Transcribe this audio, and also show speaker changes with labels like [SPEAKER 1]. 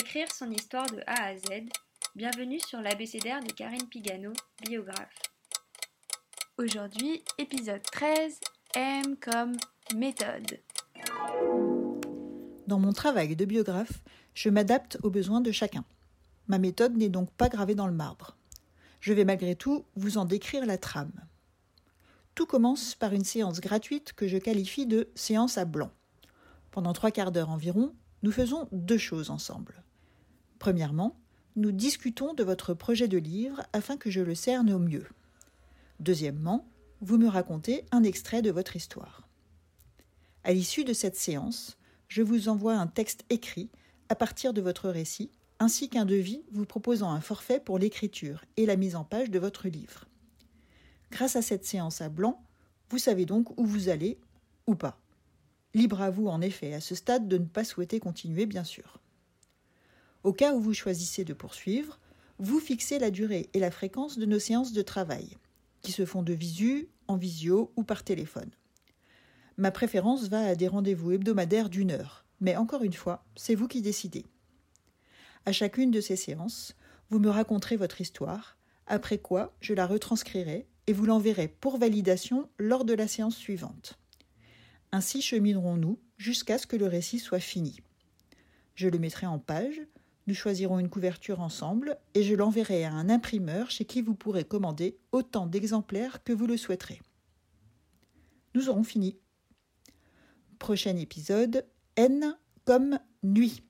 [SPEAKER 1] Écrire son histoire de A à Z. Bienvenue sur l'abécédaire de Karine Pigano, biographe. Aujourd'hui, épisode 13, M comme méthode.
[SPEAKER 2] Dans mon travail de biographe, je m'adapte aux besoins de chacun. Ma méthode n'est donc pas gravée dans le marbre. Je vais malgré tout vous en décrire la trame. Tout commence par une séance gratuite que je qualifie de séance à blanc. Pendant trois quarts d'heure environ, nous faisons deux choses ensemble. Premièrement, nous discutons de votre projet de livre afin que je le cerne au mieux. Deuxièmement, vous me racontez un extrait de votre histoire. À l'issue de cette séance, je vous envoie un texte écrit à partir de votre récit, ainsi qu'un devis vous proposant un forfait pour l'écriture et la mise en page de votre livre. Grâce à cette séance à blanc, vous savez donc où vous allez ou pas. Libre à vous, en effet, à ce stade, de ne pas souhaiter continuer, bien sûr. Au cas où vous choisissez de poursuivre, vous fixez la durée et la fréquence de nos séances de travail, qui se font de visu, en visio ou par téléphone. Ma préférence va à des rendez-vous hebdomadaires d'une heure, mais encore une fois, c'est vous qui décidez. À chacune de ces séances, vous me raconterez votre histoire, après quoi je la retranscrirai et vous l'enverrai pour validation lors de la séance suivante. Ainsi cheminerons-nous jusqu'à ce que le récit soit fini. Je le mettrai en page, nous choisirons une couverture ensemble et je l'enverrai à un imprimeur chez qui vous pourrez commander autant d'exemplaires que vous le souhaiterez. Nous aurons fini. Prochain épisode N comme nuit.